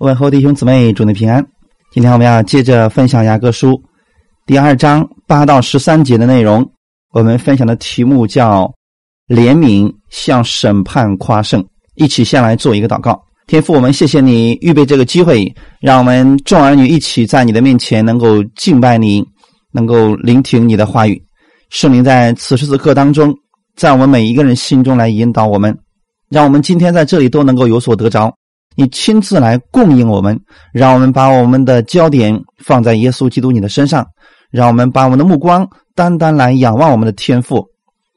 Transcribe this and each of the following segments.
问候弟兄姊妹，祝你平安。今天我们要接着分享雅各书第二章八到十三节的内容。我们分享的题目叫“怜悯向审判夸胜”。一起先来做一个祷告。天父，我们谢谢你预备这个机会，让我们众儿女一起在你的面前能够敬拜你，能够聆听你的话语。圣灵在此时此刻当中，在我们每一个人心中来引导我们，让我们今天在这里都能够有所得着。你亲自来供应我们，让我们把我们的焦点放在耶稣基督你的身上，让我们把我们的目光单单来仰望我们的天赋，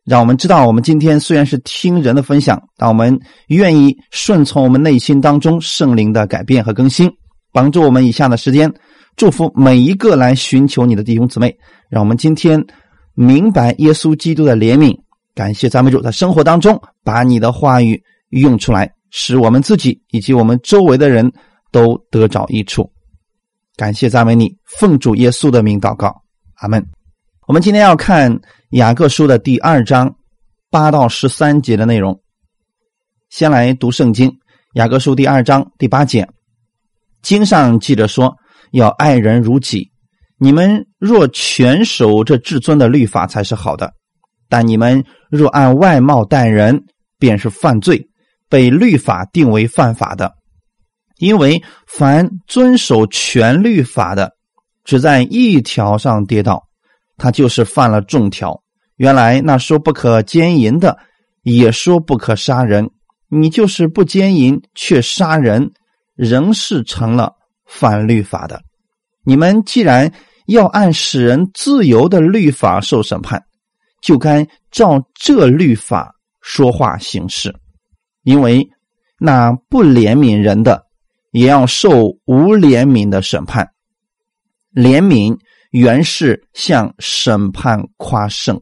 让我们知道，我们今天虽然是听人的分享，但我们愿意顺从我们内心当中圣灵的改变和更新，帮助我们以下的时间，祝福每一个来寻求你的弟兄姊妹，让我们今天明白耶稣基督的怜悯，感谢赞美主，在生活当中把你的话语用出来。使我们自己以及我们周围的人都得着益处。感谢赞美你，奉主耶稣的名祷告，阿门。我们今天要看雅各书的第二章八到十三节的内容。先来读圣经，雅各书第二章第八节，经上记着说：“要爱人如己。”你们若全守这至尊的律法，才是好的；但你们若按外貌待人，便是犯罪。被律法定为犯法的，因为凡遵守全律法的，只在一条上跌倒，他就是犯了众条。原来那说不可奸淫的，也说不可杀人，你就是不奸淫却杀人，仍是成了犯律法的。你们既然要按使人自由的律法受审判，就该照这律法说话行事。因为那不怜悯人的，也要受无怜悯的审判。怜悯原是向审判夸胜。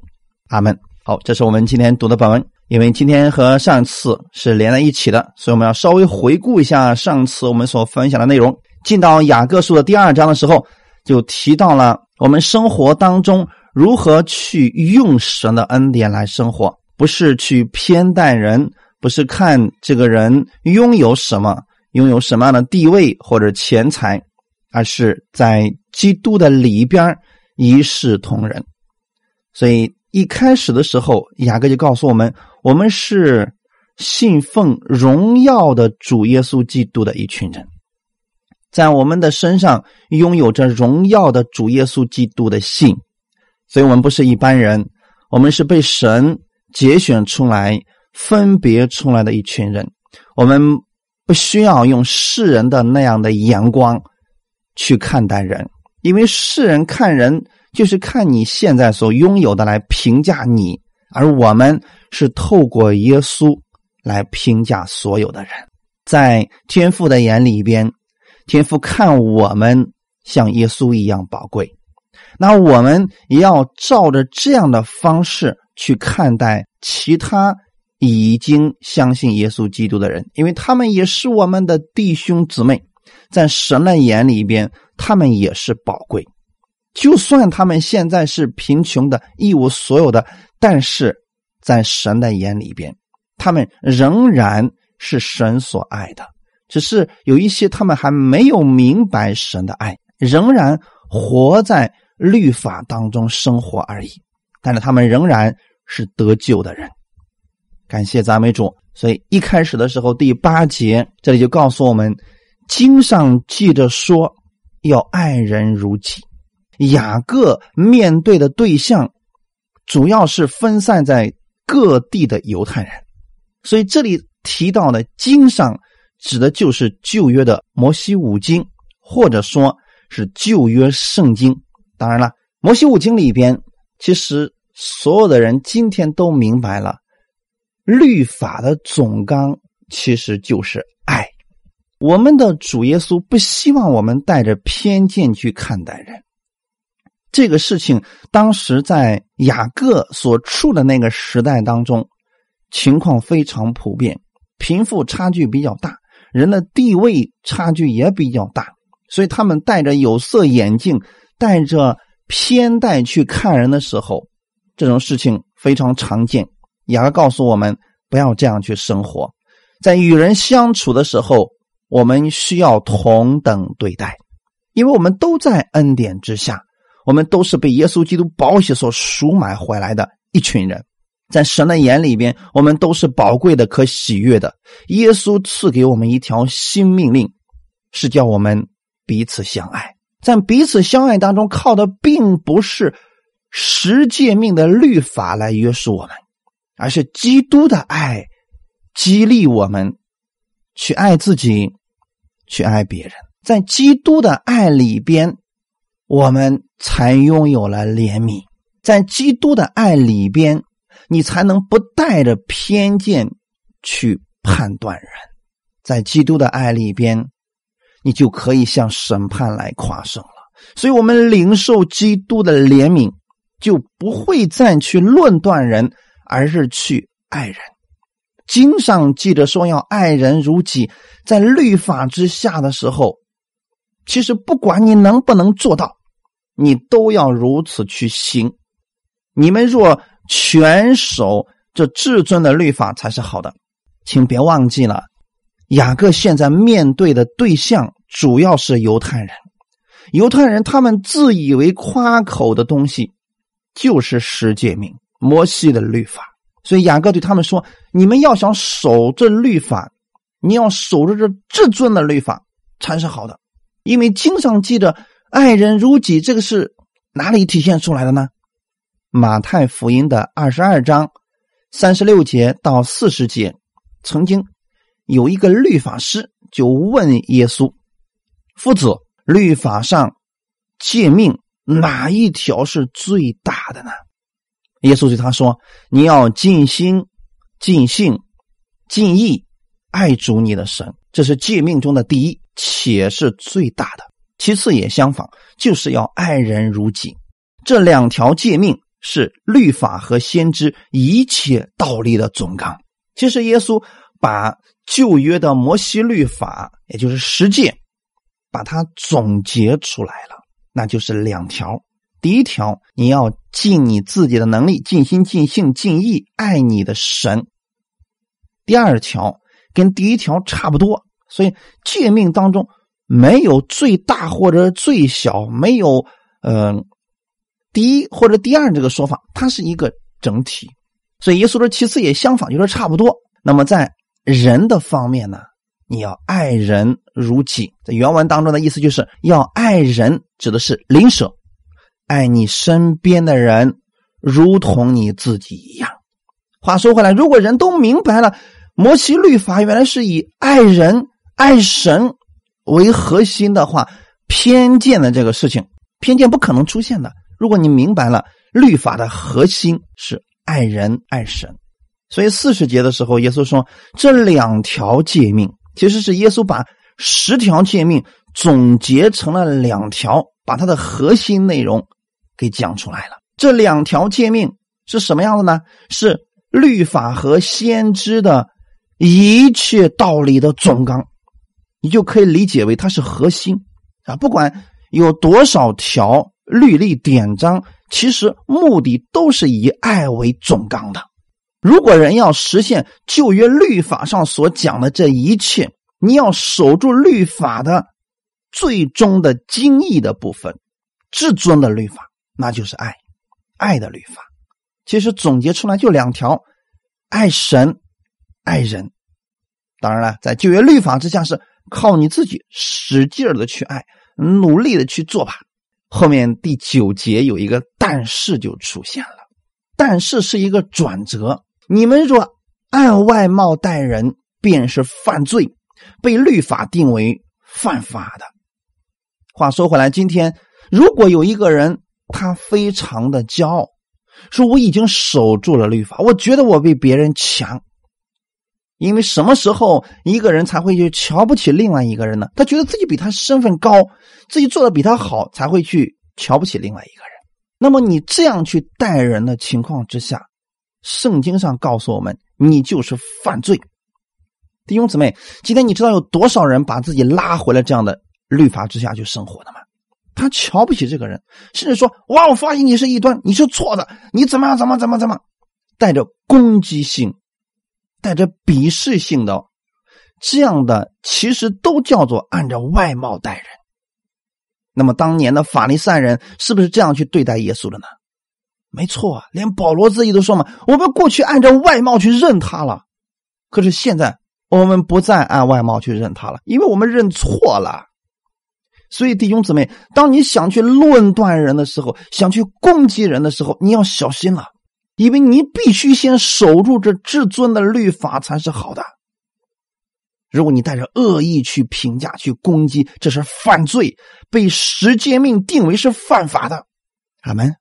阿门。好，这是我们今天读的本文。因为今天和上次是连在一起的，所以我们要稍微回顾一下上次我们所分享的内容。进到雅各书的第二章的时候，就提到了我们生活当中如何去用神的恩典来生活，不是去偏待人。不是看这个人拥有什么，拥有什么样的地位或者钱财，而是在基督的里边一视同仁。所以一开始的时候，雅各就告诉我们：我们是信奉荣耀的主耶稣基督的一群人，在我们的身上拥有着荣耀的主耶稣基督的信，所以我们不是一般人，我们是被神节选出来。分别出来的一群人，我们不需要用世人的那样的眼光去看待人，因为世人看人就是看你现在所拥有的来评价你，而我们是透过耶稣来评价所有的人。在天父的眼里边，天父看我们像耶稣一样宝贵，那我们也要照着这样的方式去看待其他。已经相信耶稣基督的人，因为他们也是我们的弟兄姊妹，在神的眼里边，他们也是宝贵。就算他们现在是贫穷的、一无所有的，但是在神的眼里边，他们仍然是神所爱的。只是有一些他们还没有明白神的爱，仍然活在律法当中生活而已。但是他们仍然是得救的人。感谢赞美主，所以一开始的时候，第八节这里就告诉我们，经上记着说要爱人如己。雅各面对的对象主要是分散在各地的犹太人，所以这里提到的经上指的就是旧约的摩西五经，或者说是旧约圣经。当然了，摩西五经里边，其实所有的人今天都明白了。律法的总纲其实就是爱。我们的主耶稣不希望我们带着偏见去看待人。这个事情当时在雅各所处的那个时代当中，情况非常普遍，贫富差距比较大，人的地位差距也比较大，所以他们戴着有色眼镜，带着偏待去看人的时候，这种事情非常常见。雅各告诉我们，不要这样去生活，在与人相处的时候，我们需要同等对待，因为我们都在恩典之下，我们都是被耶稣基督宝血所赎买回来的一群人，在神的眼里边，我们都是宝贵的、可喜悦的。耶稣赐给我们一条新命令，是叫我们彼此相爱。在彼此相爱当中，靠的并不是十诫命的律法来约束我们，而是基督的爱激励我们去爱自己。去爱别人，在基督的爱里边，我们才拥有了怜悯；在基督的爱里边，你才能不带着偏见去判断人；在基督的爱里边，你就可以向审判来夸胜了。所以，我们领受基督的怜悯，就不会再去论断人，而是去爱人。经上记着说要爱人如己，在律法之下的时候，其实不管你能不能做到，你都要如此去行。你们若全守这至尊的律法，才是好的。请别忘记了，雅各现在面对的对象主要是犹太人。犹太人他们自以为夸口的东西，就是十诫命、摩西的律法。所以雅各对他们说：“你们要想守这律法，你要守着这至尊的律法才是好的。因为经上记着爱人如己，这个是哪里体现出来的呢？马太福音的二十二章三十六节到四十节，曾经有一个律法师就问耶稣：‘夫子，律法上诫命哪一条是最大的呢？’”耶稣对他说：“你要尽心、尽性、尽意爱主你的神，这是诫命中的第一，且是最大的。其次也相仿，就是要爱人如己。这两条诫命是律法和先知一切道理的总纲。其实耶稣把旧约的摩西律法，也就是十诫，把它总结出来了，那就是两条。”第一条，你要尽你自己的能力，尽心、尽性、尽意爱你的神。第二条跟第一条差不多，所以诫命当中没有最大或者最小，没有嗯第一或者第二这个说法，它是一个整体。所以耶稣说，其次也相仿，就是差不多。那么在人的方面呢，你要爱人如己。在原文当中的意思就是要爱人，指的是邻舍。爱你身边的人，如同你自己一样。话说回来，如果人都明白了摩西律法原来是以爱人、爱神为核心的话，偏见的这个事情，偏见不可能出现的。如果你明白了律法的核心是爱人、爱神，所以四十节的时候，耶稣说这两条诫命其实是耶稣把十条诫命总结成了两条，把它的核心内容。给讲出来了，这两条诫命是什么样的呢？是律法和先知的一切道理的总纲，你就可以理解为它是核心啊。不管有多少条律例典章，其实目的都是以爱为总纲的。如果人要实现旧约律法上所讲的这一切，你要守住律法的最终的精义的部分，至尊的律法。那就是爱，爱的律法，其实总结出来就两条：爱神，爱人。当然了，在旧约律法之下，是靠你自己使劲的去爱，努力的去做吧。后面第九节有一个但是就出现了，但是是一个转折。你们若按外貌待人，便是犯罪，被律法定为犯法的。话说回来，今天如果有一个人，他非常的骄傲，说我已经守住了律法，我觉得我比别人强。因为什么时候一个人才会去瞧不起另外一个人呢？他觉得自己比他身份高，自己做的比他好，才会去瞧不起另外一个人。那么你这样去待人的情况之下，圣经上告诉我们，你就是犯罪。弟兄姊妹，今天你知道有多少人把自己拉回了这样的律法之下去生活的吗？他瞧不起这个人，甚至说：“哇，我发现你是异端，你是错的，你怎么样？怎么怎么怎么？”带着攻击性、带着鄙视性的这样的其实都叫做按照外貌待人。那么当年的法利赛人是不是这样去对待耶稣的呢？没错啊，连保罗自己都说嘛：“我们过去按照外貌去认他了，可是现在我们不再按外貌去认他了，因为我们认错了。”所以弟兄姊妹，当你想去论断人的时候，想去攻击人的时候，你要小心了，因为你必须先守住这至尊的律法才是好的。如果你带着恶意去评价、去攻击，这是犯罪，被十诫命定为是犯法的。阿门。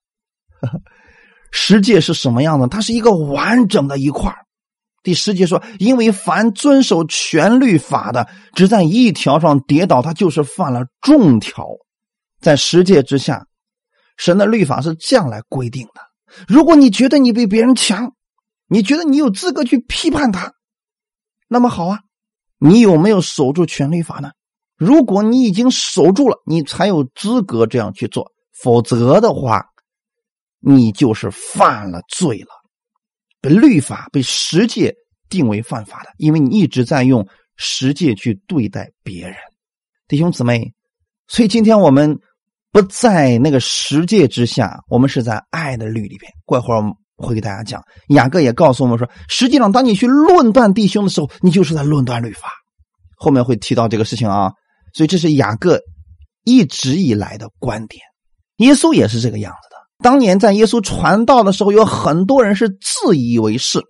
十诫是什么样的？它是一个完整的一块第十节说：“因为凡遵守全律法的，只在一条上跌倒，他就是犯了重条。在十诫之下，神的律法是这样来规定的。如果你觉得你比别人强，你觉得你有资格去批判他，那么好啊。”你有没有守住权律法呢？如果你已经守住了，你才有资格这样去做；否则的话，你就是犯了罪了，被律法、被十诫定为犯法的，因为你一直在用十诫去对待别人，弟兄姊妹。所以今天我们不在那个十诫之下，我们是在爱的律里边。过一会儿。会给大家讲，雅各也告诉我们说，实际上，当你去论断弟兄的时候，你就是在论断律法。后面会提到这个事情啊，所以这是雅各一直以来的观点。耶稣也是这个样子。当年在耶稣传道的时候，有很多人是自以为是，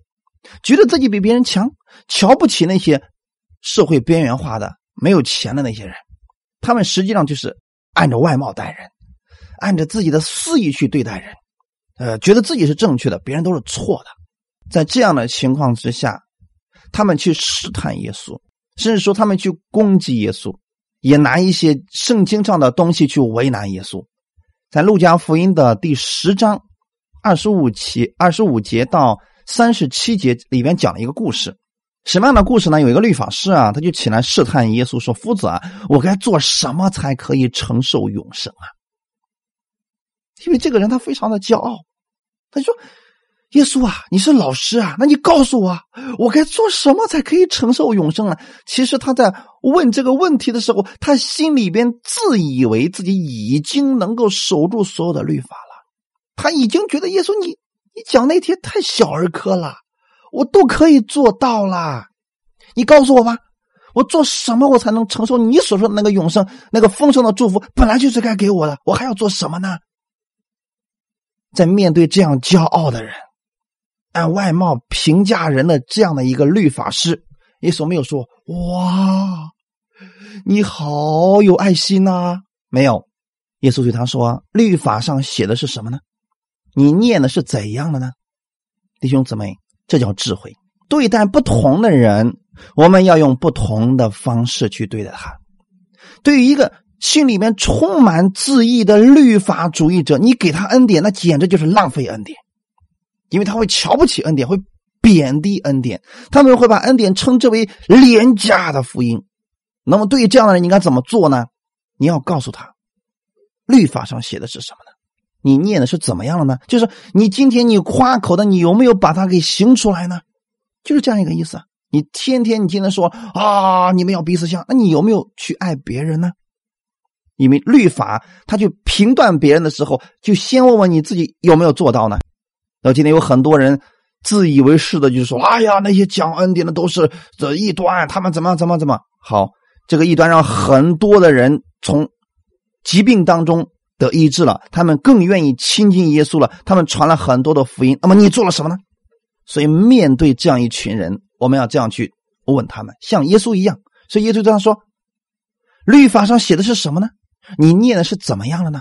觉得自己比别人强，瞧不起那些社会边缘化的、没有钱的那些人。他们实际上就是按照外貌待人，按照自己的私意去对待人。呃，觉得自己是正确的，别人都是错的。在这样的情况之下，他们去试探耶稣，甚至说他们去攻击耶稣，也拿一些圣经上的东西去为难耶稣。在路加福音的第十章二十五期、二十五节到三十七节里边讲了一个故事。什么样的故事呢？有一个律法师啊，他就起来试探耶稣，说：“夫子啊，我该做什么才可以承受永生啊？”因为这个人他非常的骄傲。他说：“耶稣啊，你是老师啊，那你告诉我，我该做什么才可以承受永生呢？”其实他在问这个问题的时候，他心里边自以为自己已经能够守住所有的律法了，他已经觉得耶稣你你讲那些太小儿科了，我都可以做到了。你告诉我吧，我做什么我才能承受你所说的那个永生、那个丰盛的祝福？本来就是该给我的，我还要做什么呢？在面对这样骄傲的人，按外貌评价人的这样的一个律法师，耶稣没有说：“哇，你好有爱心呐！”没有，耶稣对他说：“律法上写的是什么呢？你念的是怎样的呢？”弟兄姊妹，这叫智慧。对待不同的人，我们要用不同的方式去对待他。对于一个。心里面充满自义的律法主义者，你给他恩典，那简直就是浪费恩典，因为他会瞧不起恩典，会贬低恩典，他们会把恩典称之为廉价的福音。那么，对于这样的人，你应该怎么做呢？你要告诉他，律法上写的是什么呢？你念的是怎么样了呢？就是你今天你夸口的，你有没有把它给行出来呢？就是这样一个意思。你天天你天天说啊，你们要彼此相，那你有没有去爱别人呢？因为律法，他去评断别人的时候，就先问问你自己有没有做到呢？那今天有很多人自以为是的，就是说：“哎呀，那些讲恩典的都是这异端，他们怎么怎么怎么好？”这个异端让很多的人从疾病当中得医治了，他们更愿意亲近耶稣了，他们传了很多的福音。那么你做了什么呢？所以面对这样一群人，我们要这样去问他们，像耶稣一样。所以耶稣这样说：“律法上写的是什么呢？”你念的是怎么样了呢？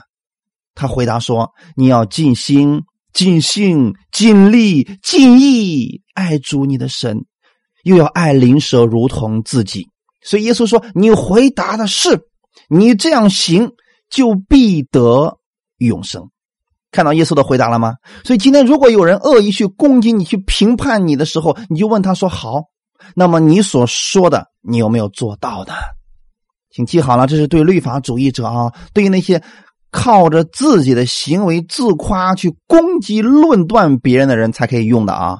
他回答说：“你要尽心、尽性、尽力、尽意爱主你的神，又要爱邻舍如同自己。”所以耶稣说：“你回答的是，你这样行就必得永生。”看到耶稣的回答了吗？所以今天如果有人恶意去攻击你、去评判你的时候，你就问他说：“好，那么你所说的，你有没有做到的？”请记好了，这是对律法主义者啊，对于那些靠着自己的行为自夸去攻击、论断别人的人才可以用的啊！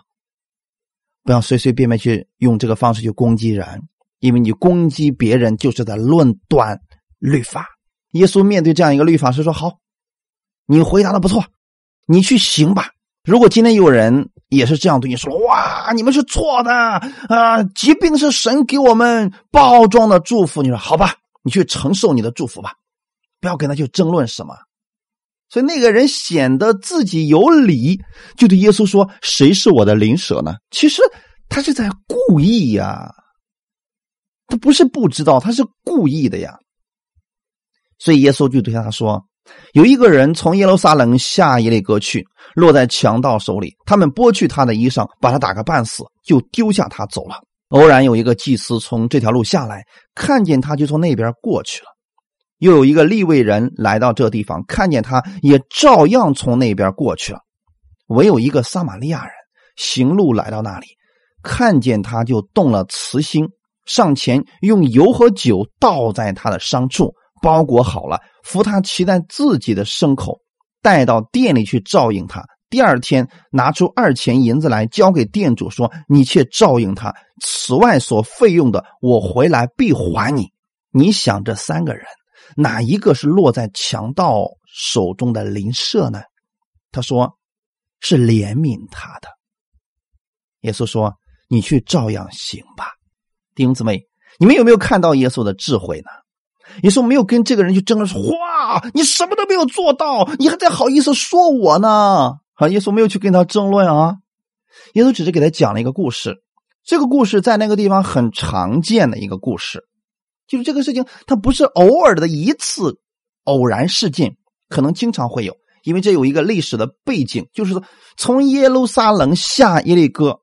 不要随随便便去用这个方式去攻击人。因为你攻击别人就是在论断律法。耶稣面对这样一个律法师说：“好，你回答的不错，你去行吧。如果今天有人也是这样对你说，哇，你们是错的啊！疾病是神给我们包装的祝福。你说好吧，你去承受你的祝福吧，不要跟他去争论什么。所以那个人显得自己有理，就对耶稣说：‘谁是我的邻舍呢？’其实他是在故意呀，他不是不知道，他是故意的呀。”所以耶稣就对他说：“有一个人从耶路撒冷下耶利哥去，落在强盗手里，他们剥去他的衣裳，把他打个半死，就丢下他走了。偶然有一个祭司从这条路下来，看见他就从那边过去了。又有一个利未人来到这地方，看见他也照样从那边过去了。唯有一个撒玛利亚人行路来到那里，看见他就动了慈心，上前用油和酒倒在他的伤处。”包裹好了，扶他骑在自己的牲口，带到店里去照应他。第二天拿出二钱银子来交给店主，说：“你去照应他，此外所费用的，我回来必还你。”你想，这三个人哪一个是落在强盗手中的邻舍呢？他说：“是怜悯他的。”耶稣说：“你去照样行吧。”弟兄姊妹，你们有没有看到耶稣的智慧呢？耶稣没有跟这个人去争论说：“哇，你什么都没有做到，你还在好意思说我呢？”啊，耶稣没有去跟他争论啊。耶稣只是给他讲了一个故事，这个故事在那个地方很常见的一个故事，就是这个事情它不是偶尔的一次偶然事件，可能经常会有，因为这有一个历史的背景，就是说从耶路撒冷下耶利哥。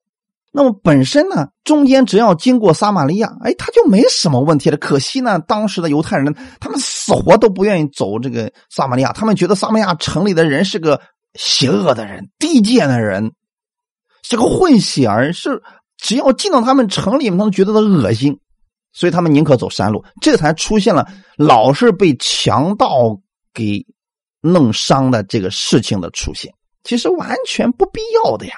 那么本身呢，中间只要经过撒玛利亚，哎，他就没什么问题了。可惜呢，当时的犹太人他们死活都不愿意走这个撒玛利亚，他们觉得撒玛利亚城里的人是个邪恶的人、低贱的人，是个混血儿，是只要进到他们城里面，他们觉得他恶心，所以他们宁可走山路。这才出现了老是被强盗给弄伤的这个事情的出现，其实完全不必要的呀。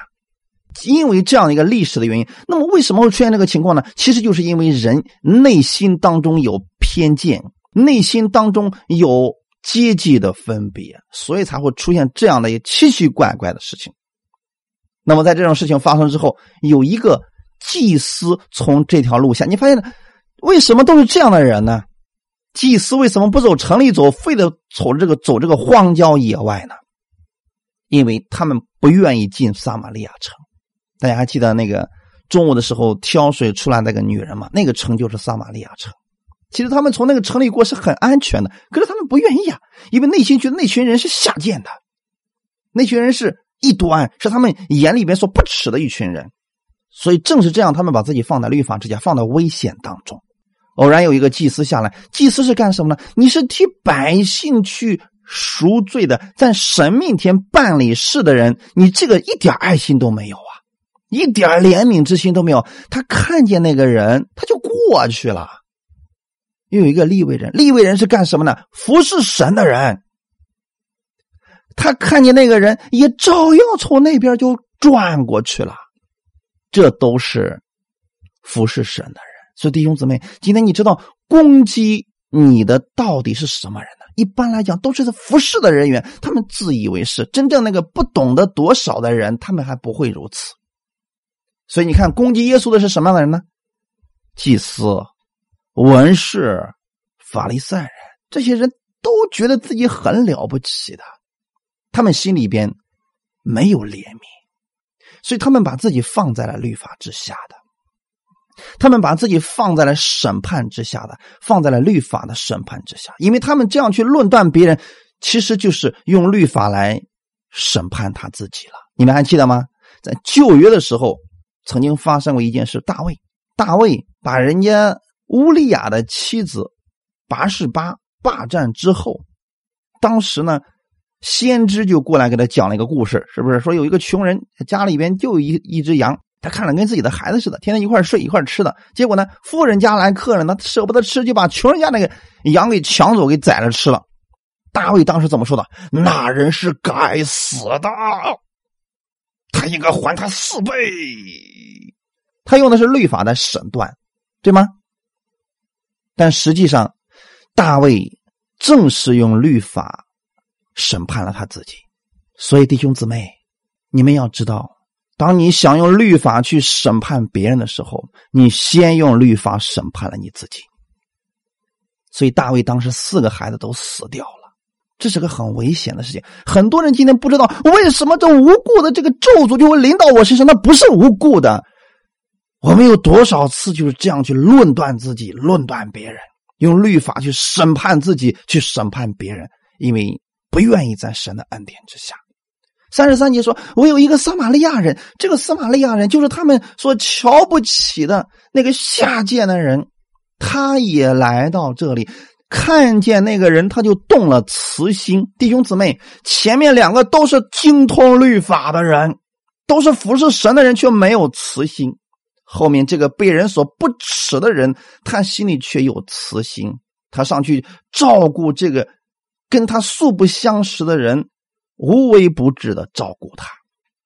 因为这样一个历史的原因，那么为什么会出现这个情况呢？其实就是因为人内心当中有偏见，内心当中有阶级的分别，所以才会出现这样的一奇奇怪怪的事情。那么在这种事情发生之后，有一个祭司从这条路下，你发现为什么都是这样的人呢？祭司为什么不走城里走，非得走这个走这个荒郊野外呢？因为他们不愿意进撒玛利亚城。大家还记得那个中午的时候挑水出来那个女人吗？那个城就是撒玛利亚城。其实他们从那个城里过是很安全的，可是他们不愿意啊，因为内心觉得那群人是下贱的，那群人是异端，是他们眼里边所不耻的一群人。所以正是这样，他们把自己放在律法之下，放到危险当中。偶然有一个祭司下来，祭司是干什么呢？你是替百姓去赎罪的，在神面前办理事的人，你这个一点爱心都没有啊！一点怜悯之心都没有，他看见那个人，他就过去了。又有一个立位人，立位人是干什么呢？服侍神的人。他看见那个人，也照样从那边就转过去了。这都是服侍神的人。所以弟兄姊妹，今天你知道攻击你的到底是什么人呢？一般来讲，都是服侍的人员，他们自以为是。真正那个不懂得多少的人，他们还不会如此。所以你看，攻击耶稣的是什么样的人呢？祭司、文士、法利赛人，这些人都觉得自己很了不起的，他们心里边没有怜悯，所以他们把自己放在了律法之下的，他们把自己放在了审判之下的，放在了律法的审判之下，因为他们这样去论断别人，其实就是用律法来审判他自己了。你们还记得吗？在旧约的时候。曾经发生过一件事，大卫，大卫把人家乌利亚的妻子拔示巴霸占之后，当时呢，先知就过来给他讲了一个故事，是不是？说有一个穷人家里边就一一只羊，他看着跟自己的孩子似的，天天一块睡一块吃的。结果呢，富人家来客人，他舍不得吃，就把穷人家那个羊给抢走，给宰了吃了。大卫当时怎么说的？那人是该死的。他应该还他四倍。他用的是律法的审断，对吗？但实际上，大卫正是用律法审判了他自己。所以，弟兄姊妹，你们要知道，当你想用律法去审判别人的时候，你先用律法审判了你自己。所以，大卫当时四个孩子都死掉了，这是个很危险的事情。很多人今天不知道为什么这无故的这个咒诅就会临到我身上，那不是无故的。我们有多少次就是这样去论断自己、论断别人，用律法去审判自己、去审判别人，因为不愿意在神的恩典之下。三十三节说：“我有一个撒玛利亚人，这个撒玛利亚人就是他们所瞧不起的那个下贱的人，他也来到这里，看见那个人，他就动了慈心。弟兄姊妹，前面两个都是精通律法的人，都是服侍神的人，却没有慈心。”后面这个被人所不耻的人，他心里却有慈心，他上去照顾这个跟他素不相识的人，无微不至的照顾他。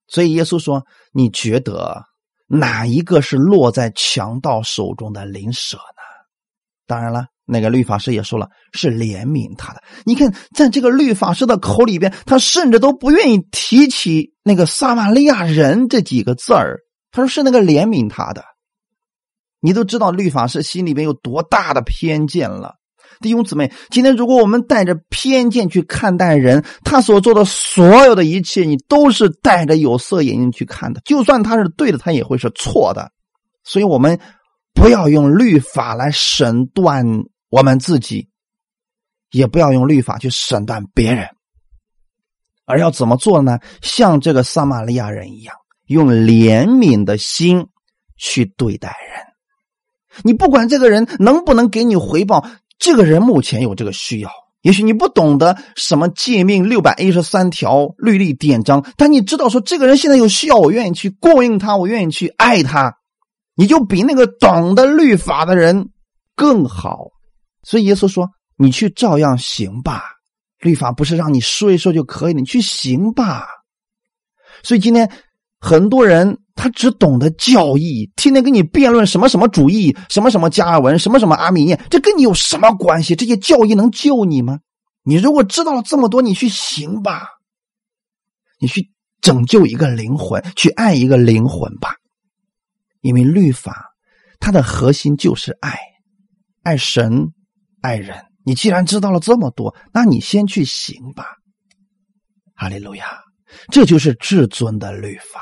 所以耶稣说：“你觉得哪一个是落在强盗手中的灵舍呢？”当然了，那个律法师也说了，是怜悯他的。你看，在这个律法师的口里边，他甚至都不愿意提起那个撒玛利亚人这几个字儿。他说：“是那个怜悯他的，你都知道律法师心里面有多大的偏见了，弟兄姊妹。今天如果我们带着偏见去看待人，他所做的所有的一切，你都是带着有色眼镜去看的。就算他是对的，他也会是错的。所以，我们不要用律法来审断我们自己，也不要用律法去审断别人，而要怎么做呢？像这个撒玛利亚人一样。”用怜悯的心去对待人，你不管这个人能不能给你回报，这个人目前有这个需要。也许你不懂得什么诫命六百一十三条律例典章，但你知道说这个人现在有需要，我愿意去供应他，我愿意去爱他，你就比那个懂得律法的人更好。所以耶稣说：“你去照样行吧，律法不是让你说一说就可以，你去行吧。”所以今天。很多人他只懂得教义，天天跟你辩论什么什么主义，什么什么加尔文，什么什么阿米念，这跟你有什么关系？这些教义能救你吗？你如果知道了这么多，你去行吧，你去拯救一个灵魂，去爱一个灵魂吧。因为律法它的核心就是爱，爱神，爱人。你既然知道了这么多，那你先去行吧。哈利路亚，这就是至尊的律法。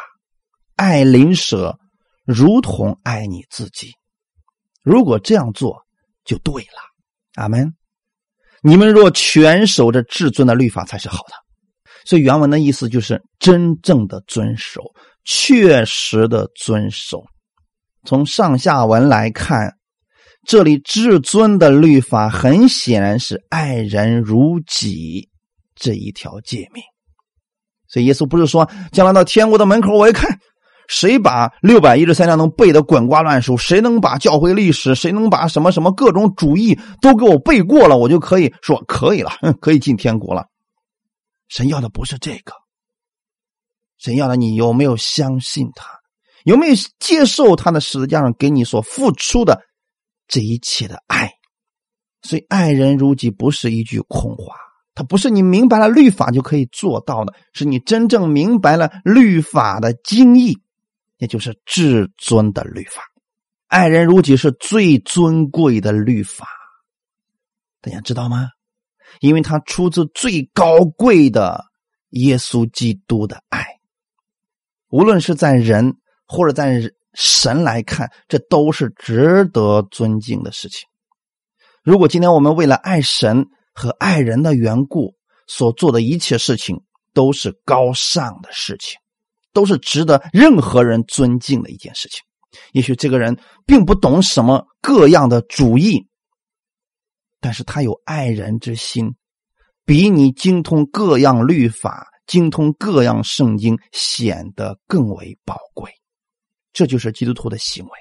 爱邻舍如同爱你自己，如果这样做就对了。阿门。你们若全守着至尊的律法才是好的。所以原文的意思就是真正的遵守，确实的遵守。从上下文来看，这里至尊的律法很显然是爱人如己这一条诫命。所以耶稣不是说将来到天国的门口，我一看。谁把六百一十三章能背得滚瓜烂熟？谁能把教会历史？谁能把什么什么各种主义都给我背过了？我就可以说可以了，可以进天国了。神要的不是这个，神要的你有没有相信他？有没有接受他的十字架上给你所付出的这一切的爱？所以爱人如己不是一句空话，它不是你明白了律法就可以做到的，是你真正明白了律法的精义。也就是至尊的律法，爱人如己是最尊贵的律法，大家知道吗？因为它出自最高贵的耶稣基督的爱，无论是在人或者在神来看，这都是值得尊敬的事情。如果今天我们为了爱神和爱人的缘故所做的一切事情，都是高尚的事情。都是值得任何人尊敬的一件事情。也许这个人并不懂什么各样的主义，但是他有爱人之心，比你精通各样律法、精通各样圣经显得更为宝贵。这就是基督徒的行为。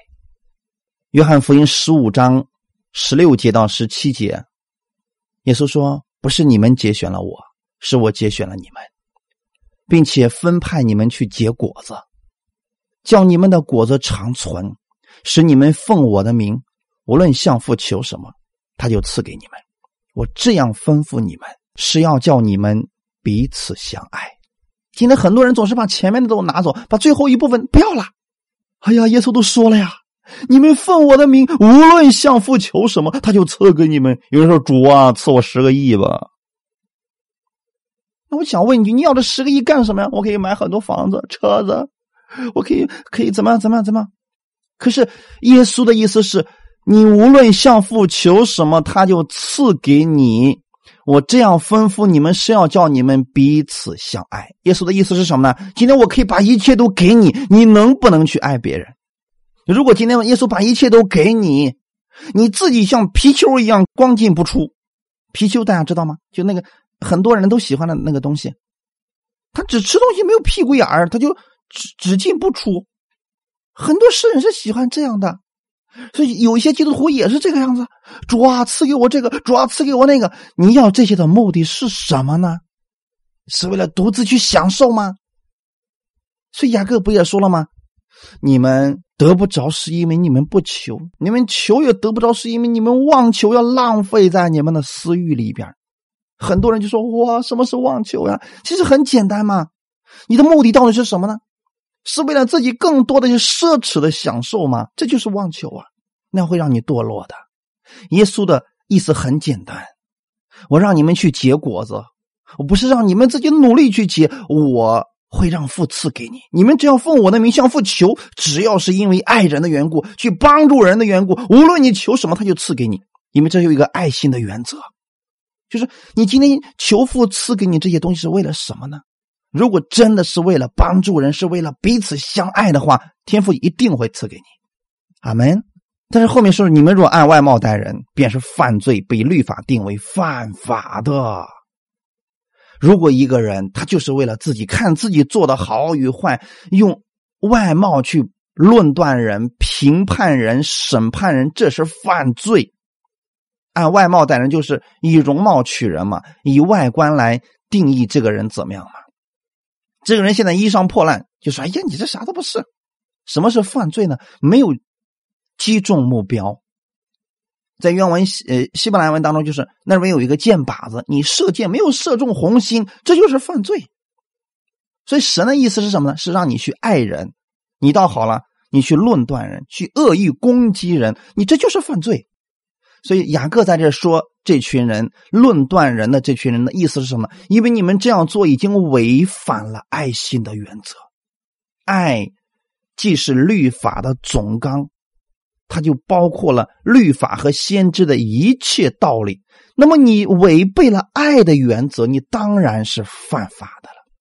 约翰福音十五章十六节到十七节，耶稣说：“不是你们节选了我，是我节选了你们。”并且分派你们去结果子，叫你们的果子长存，使你们奉我的名，无论向父求什么，他就赐给你们。我这样吩咐你们，是要叫你们彼此相爱。今天很多人总是把前面的都拿走，把最后一部分不要了。哎呀，耶稣都说了呀，你们奉我的名，无论向父求什么，他就赐给你们。有人说：“主啊，赐我十个亿吧。”那我想问你，你要这十个亿干什么呀？我可以买很多房子、车子，我可以可以怎么样？怎么样？怎么样？可是耶稣的意思是。你无论向父求什么，他就赐给你。我这样吩咐你们，是要叫你们彼此相爱。耶稣的意思是什么呢？今天我可以把一切都给你，你能不能去爱别人？如果今天耶稣把一切都给你，你自己像皮球一样光进不出。皮球大家知道吗？就那个很多人都喜欢的那个东西，他只吃东西没有屁股眼儿，他就只只进不出。很多诗人是喜欢这样的。所以有一些基督徒也是这个样子，主啊赐给我这个，主啊赐给我那个。你要这些的目的是什么呢？是为了独自去享受吗？所以雅各不也说了吗？你们得不着是因为你们不求，你们求也得不着是因为你们妄求，要浪费在你们的私欲里边。很多人就说：“哇，什么是妄求呀？”其实很简单嘛，你的目的到底是什么呢？是为了自己更多的去奢侈的享受吗？这就是妄求啊，那会让你堕落的。耶稣的意思很简单，我让你们去结果子，我不是让你们自己努力去结，我会让父赐给你。你们只要奉我的名向父求，只要是因为爱人的缘故，去帮助人的缘故，无论你求什么，他就赐给你。因为这有一个爱心的原则，就是你今天求父赐给你这些东西是为了什么呢？如果真的是为了帮助人，是为了彼此相爱的话，天父一定会赐给你。阿门。但是后面说，你们若按外貌待人，便是犯罪，被律法定为犯法的。如果一个人他就是为了自己看自己做的好与坏，用外貌去论断人、评判人、审判人，这是犯罪。按外貌待人，就是以容貌取人嘛，以外观来定义这个人怎么样嘛。这个人现在衣裳破烂，就说：“哎呀，你这啥都不是。”什么是犯罪呢？没有击中目标。在原文呃希伯来文当中，就是那边有一个箭靶子，你射箭没有射中红心，这就是犯罪。所以神的意思是什么呢？是让你去爱人，你倒好了，你去论断人，去恶意攻击人，你这就是犯罪。所以雅各在这说。这群人论断人的这群人的意思是什么？因为你们这样做已经违反了爱心的原则。爱既是律法的总纲，它就包括了律法和先知的一切道理。那么你违背了爱的原则，你当然是犯法的了。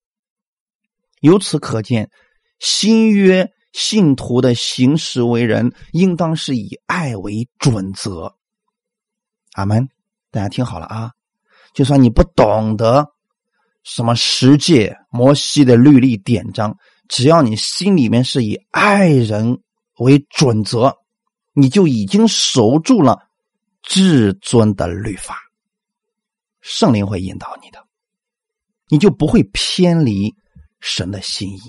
由此可见，新约信徒的行事为人，应当是以爱为准则。阿门。大家听好了啊！就算你不懂得什么十诫、摩西的律例典章，只要你心里面是以爱人为准则，你就已经守住了至尊的律法。圣灵会引导你的，你就不会偏离神的心意。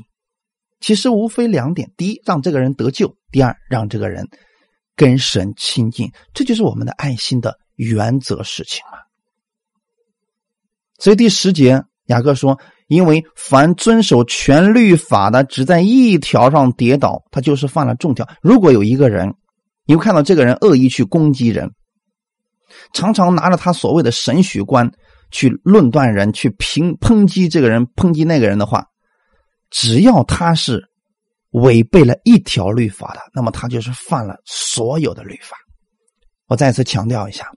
其实无非两点：第一，让这个人得救；第二，让这个人跟神亲近。这就是我们的爱心的。原则事情嘛，所以第十节雅各说：“因为凡遵守全律法的，只在一条上跌倒，他就是犯了重条。如果有一个人，你会看到这个人恶意去攻击人，常常拿着他所谓的神许观去论断人，去评抨击这个人，抨击那个人的话，只要他是违背了一条律法的，那么他就是犯了所有的律法。我再次强调一下。”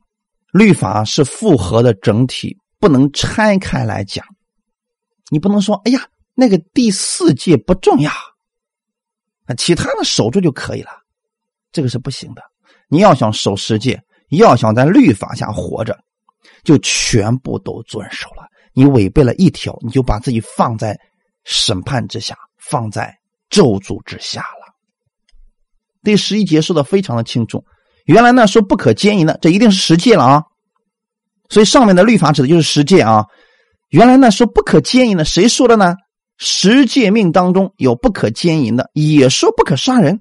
律法是复合的整体，不能拆开来讲。你不能说：“哎呀，那个第四戒不重要，啊，其他的守住就可以了。”这个是不行的。你要想守十诫，要想在律法下活着，就全部都遵守了。你违背了一条，你就把自己放在审判之下，放在咒诅之下了。第十一节说的非常的清楚。原来呢说不可奸淫的，这一定是十诫了啊，所以上面的律法指的就是十诫啊。原来呢说不可奸淫的，谁说的呢？十诫命当中有不可奸淫的，也说不可杀人，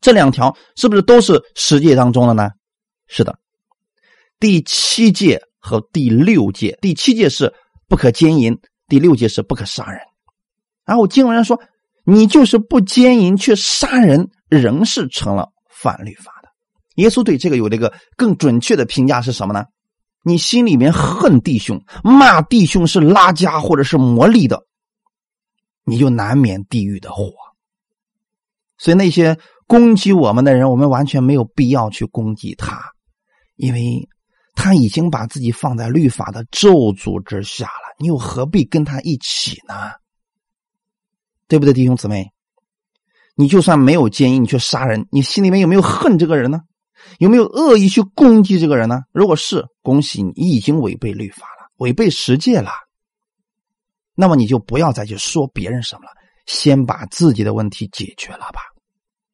这两条是不是都是十诫当中的呢？是的。第七诫和第六诫。第七诫是不可奸淫，第六诫是不可杀人。然后经文上说，你就是不奸淫却杀人，仍是成了反律法。耶稣对这个有这个更准确的评价是什么呢？你心里面恨弟兄，骂弟兄是拉家或者是魔力的，你就难免地狱的火。所以那些攻击我们的人，我们完全没有必要去攻击他，因为他已经把自己放在律法的咒诅之下了。你又何必跟他一起呢？对不对，弟兄姊妹？你就算没有奸淫，你去杀人，你心里面有没有恨这个人呢？有没有恶意去攻击这个人呢？如果是，恭喜你，已经违背律法了，违背十诫了。那么你就不要再去说别人什么了，先把自己的问题解决了吧。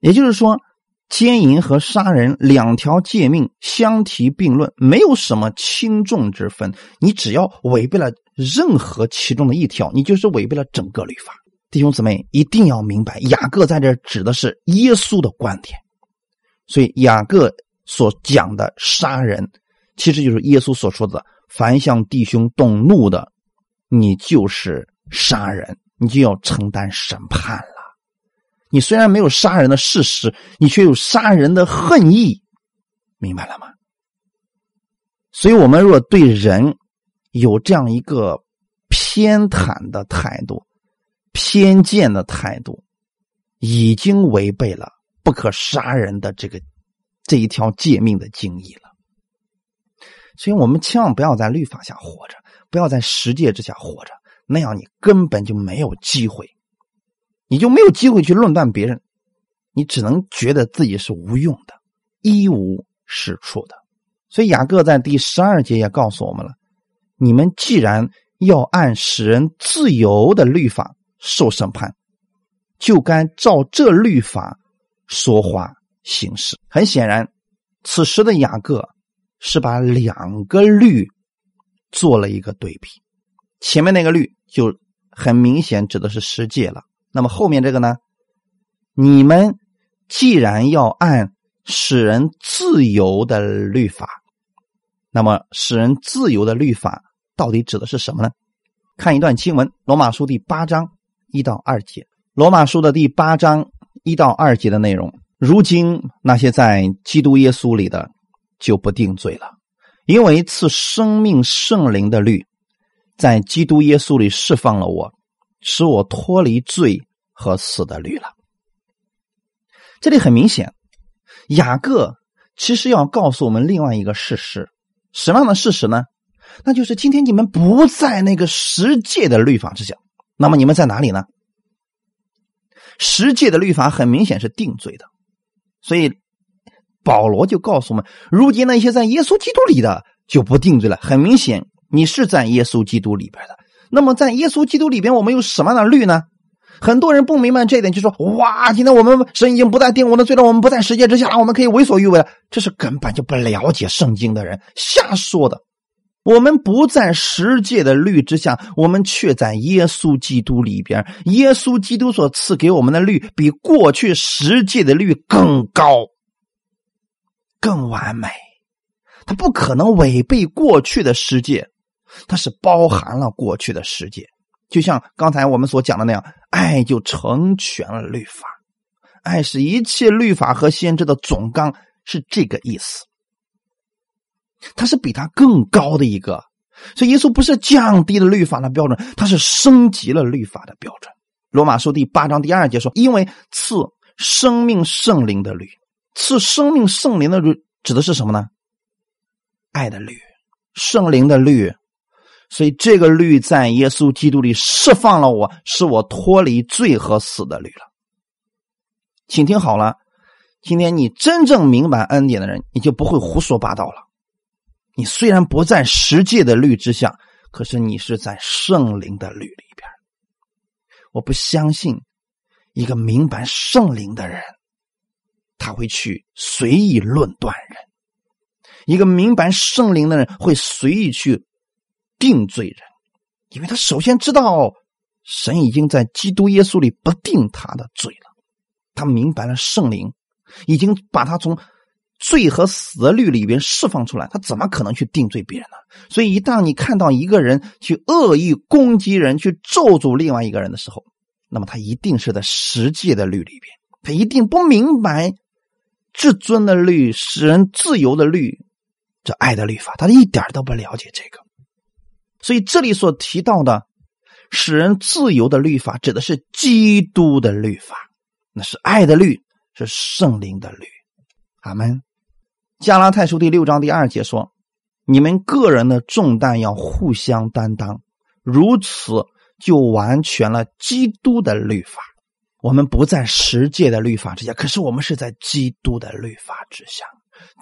也就是说，奸淫和杀人两条诫命相提并论，没有什么轻重之分。你只要违背了任何其中的一条，你就是违背了整个律法。弟兄姊妹一定要明白，雅各在这指的是耶稣的观点，所以雅各。所讲的杀人，其实就是耶稣所说的：凡向弟兄动怒的，你就是杀人，你就要承担审判了。你虽然没有杀人的事实，你却有杀人的恨意，明白了吗？所以，我们若对人有这样一个偏袒的态度、偏见的态度，已经违背了不可杀人的这个。这一条诫命的经义了，所以我们千万不要在律法下活着，不要在十诫之下活着，那样你根本就没有机会，你就没有机会去论断别人，你只能觉得自己是无用的，一无是处的。所以雅各在第十二节也告诉我们了：你们既然要按使人自由的律法受审判，就该照这律法说话。形式很显然，此时的雅各是把两个律做了一个对比。前面那个律就很明显指的是十诫了。那么后面这个呢？你们既然要按使人自由的律法，那么使人自由的律法到底指的是什么呢？看一段经文，《罗马书》第八章一到二节，《罗马书》的第八章一到二节的内容。如今那些在基督耶稣里的就不定罪了，因为赐生命圣灵的律在基督耶稣里释放了我，使我脱离罪和死的律了。这里很明显，雅各其实要告诉我们另外一个事实，什么样的事实呢？那就是今天你们不在那个十诫的律法之下，那么你们在哪里呢？十诫的律法很明显是定罪的。所以，保罗就告诉我们：如今那些在耶稣基督里的就不定罪了。很明显，你是在耶稣基督里边的。那么，在耶稣基督里边，我们有什么样的律呢？很多人不明白这一点，就说：“哇，今天我们神已经不再定我的罪了，我们不在世界之下，我们可以为所欲为了。”这是根本就不了解圣经的人瞎说的。我们不在十诫的律之下，我们却在耶稣基督里边。耶稣基督所赐给我们的律，比过去十诫的律更高、更完美。它不可能违背过去的十诫，它是包含了过去的十诫。就像刚才我们所讲的那样，爱就成全了律法，爱是一切律法和先知的总纲，是这个意思。他是比他更高的一个，所以耶稣不是降低了律法的标准，他是升级了律法的标准。罗马书第八章第二节说：“因为赐生命圣灵的律，赐生命圣灵的律指的是什么呢？爱的律，圣灵的律。所以这个律在耶稣基督里释放了我，使我脱离罪和死的律了。请听好了，今天你真正明白恩典的人，你就不会胡说八道了。”你虽然不在十界的律之下，可是你是在圣灵的律里边。我不相信一个明白圣灵的人，他会去随意论断人；一个明白圣灵的人会随意去定罪人，因为他首先知道神已经在基督耶稣里不定他的罪了。他明白了圣灵已经把他从。罪和死的律里边释放出来，他怎么可能去定罪别人呢？所以，一旦你看到一个人去恶意攻击人、去咒诅另外一个人的时候，那么他一定是在十诫的律里边，他一定不明白至尊的律、使人自由的律、这爱的律法，他一点都不了解这个。所以，这里所提到的使人自由的律法，指的是基督的律法，那是爱的律，是圣灵的律。阿门。加拉太书第六章第二节说：“你们个人的重担要互相担当，如此就完全了基督的律法。我们不在十诫的律法之下，可是我们是在基督的律法之下。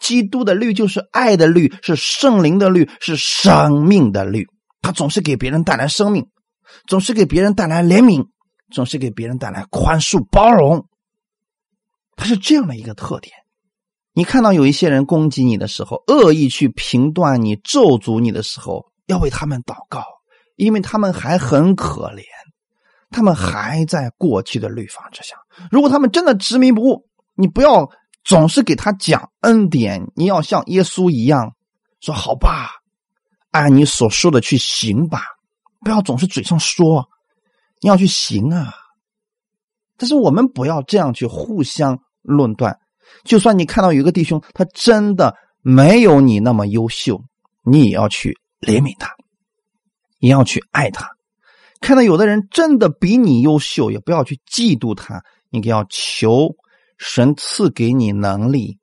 基督的律就是爱的律，是圣灵的律，是生命的律。他总是给别人带来生命，总是给别人带来怜悯，总是给别人带来宽恕、包容。他是这样的一个特点。”你看到有一些人攻击你的时候，恶意去评断你、咒诅你的时候，要为他们祷告，因为他们还很可怜，他们还在过去的律法之下。如果他们真的执迷不悟，你不要总是给他讲恩典，你要像耶稣一样说：“好吧，按你所说的去行吧。”不要总是嘴上说，你要去行啊。但是我们不要这样去互相论断。就算你看到有一个弟兄，他真的没有你那么优秀，你也要去怜悯他，也要去爱他。看到有的人真的比你优秀，也不要去嫉妒他，你要求神赐给你能力，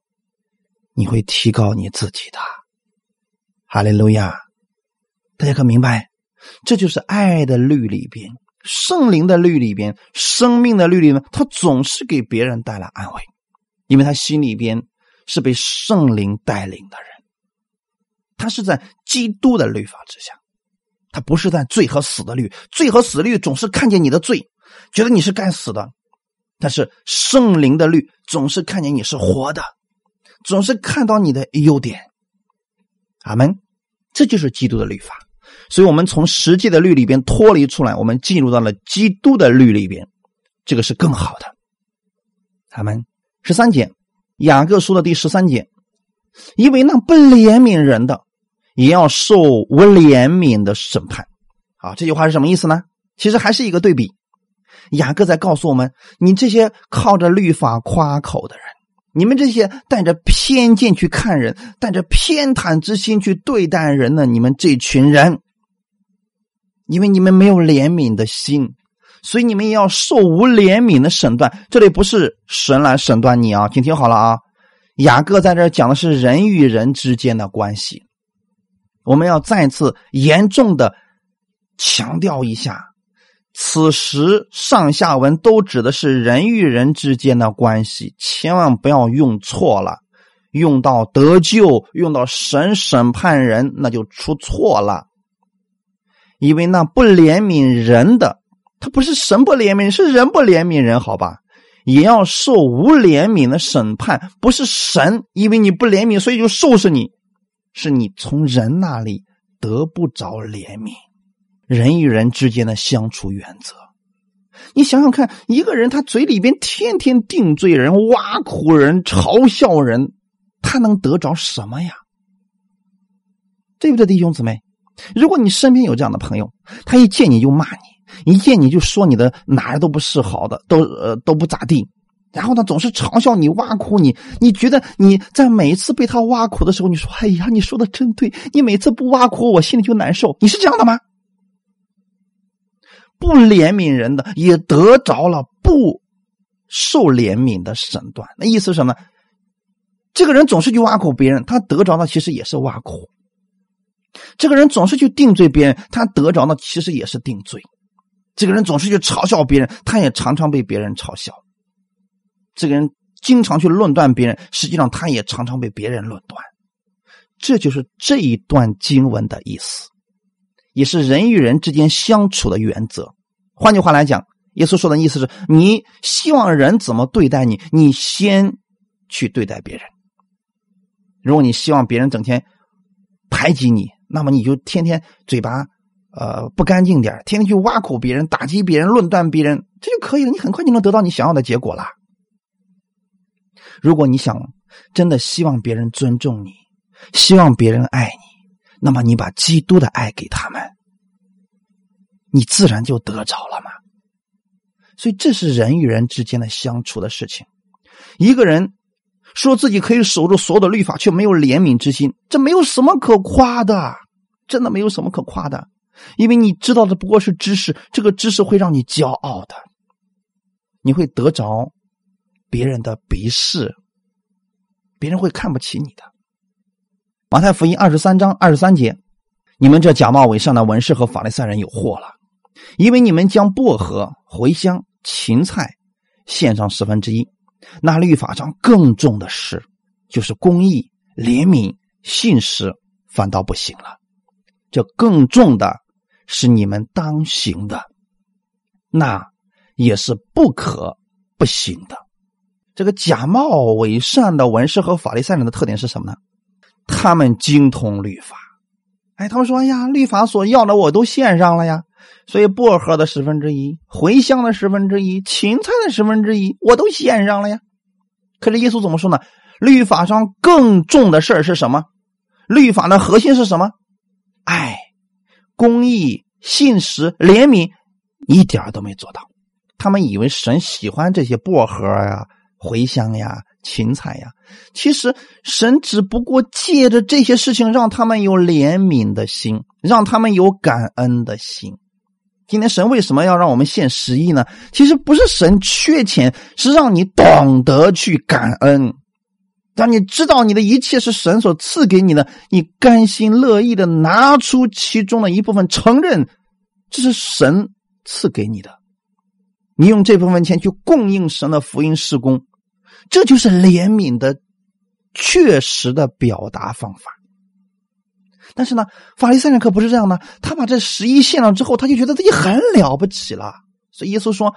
你会提高你自己的。哈利路亚！大家可明白？这就是爱的律里边，圣灵的律里边，生命的律里面，他总是给别人带来安慰。因为他心里边是被圣灵带领的人，他是在基督的律法之下，他不是在罪和死的律。罪和死律总是看见你的罪，觉得你是该死的；但是圣灵的律总是看见你是活的，总是看到你的优点。阿门。这就是基督的律法。所以，我们从实际的律里边脱离出来，我们进入到了基督的律里边，这个是更好的。阿门。十三节，雅各书的第十三节，因为那不怜悯人的，也要受无怜悯的审判。啊，这句话是什么意思呢？其实还是一个对比。雅各在告诉我们：你这些靠着律法夸口的人，你们这些带着偏见去看人、带着偏袒之心去对待人的你们这群人，因为你们没有怜悯的心。所以你们也要受无怜悯的审断，这里不是神来审断你啊，请听好了啊。雅各在这讲的是人与人之间的关系，我们要再次严重的强调一下，此时上下文都指的是人与人之间的关系，千万不要用错了，用到得救，用到神审判人，那就出错了，因为那不怜悯人的。他不是神不怜悯，是人不怜悯人，好吧？也要受无怜悯的审判，不是神因为你不怜悯，所以就收拾你，是你从人那里得不着怜悯。人与人之间的相处原则，你想想看，一个人他嘴里边天天定罪人、挖苦人、嘲笑人，他能得着什么呀？对不对，弟兄姊妹？如果你身边有这样的朋友，他一见你就骂你。一见你就说你的哪儿都不是好的，都呃都不咋地，然后呢总是嘲笑你、挖苦你。你觉得你在每一次被他挖苦的时候，你说：“哎呀，你说的真对。”你每次不挖苦我，心里就难受。你是这样的吗？不怜悯人的，也得着了不受怜悯的审断。那意思是什么？这个人总是去挖苦别人，他得着的其实也是挖苦；这个人总是去定罪别人，他得着的其实也是定罪。这个人总是去嘲笑别人，他也常常被别人嘲笑。这个人经常去论断别人，实际上他也常常被别人论断。这就是这一段经文的意思，也是人与人之间相处的原则。换句话来讲，耶稣说的意思是：你希望人怎么对待你，你先去对待别人。如果你希望别人整天排挤你，那么你就天天嘴巴。呃，不干净点天天去挖苦别人、打击别人、论断别人，这就可以了。你很快就能得到你想要的结果了。如果你想真的希望别人尊重你，希望别人爱你，那么你把基督的爱给他们，你自然就得着了嘛。所以这是人与人之间的相处的事情。一个人说自己可以守住所有的律法，却没有怜悯之心，这没有什么可夸的，真的没有什么可夸的。因为你知道的不过是知识，这个知识会让你骄傲的，你会得着别人的鄙视，别人会看不起你的。马太福音二十三章二十三节，你们这假冒伪善的文士和法利赛人有祸了，因为你们将薄荷、茴香、芹菜献上十分之一，那律法上更重的事，就是公义、怜悯、信实，反倒不行了。这更重的。是你们当行的，那也是不可不行的。这个假冒伪善的文士和法利赛人的特点是什么呢？他们精通律法。哎，他们说：“哎呀，律法所要的我都献上了呀，所以薄荷的十分之一、茴香的十分之一、芹菜的十分之一，我都献上了呀。”可是耶稣怎么说呢？律法上更重的事儿是什么？律法的核心是什么？爱。公义、信实、怜悯，一点都没做到。他们以为神喜欢这些薄荷呀、茴香呀、芹菜呀。其实神只不过借着这些事情，让他们有怜悯的心，让他们有感恩的心。今天神为什么要让我们献十亿呢？其实不是神缺钱，是让你懂得去感恩。当你知道你的一切是神所赐给你的，你甘心乐意的拿出其中的一部分，承认这是神赐给你的，你用这部分钱去供应神的福音施工，这就是怜悯的确实的表达方法。但是呢，法利赛人可不是这样的，他把这十一献了之后，他就觉得自己很了不起了。所以耶稣说：“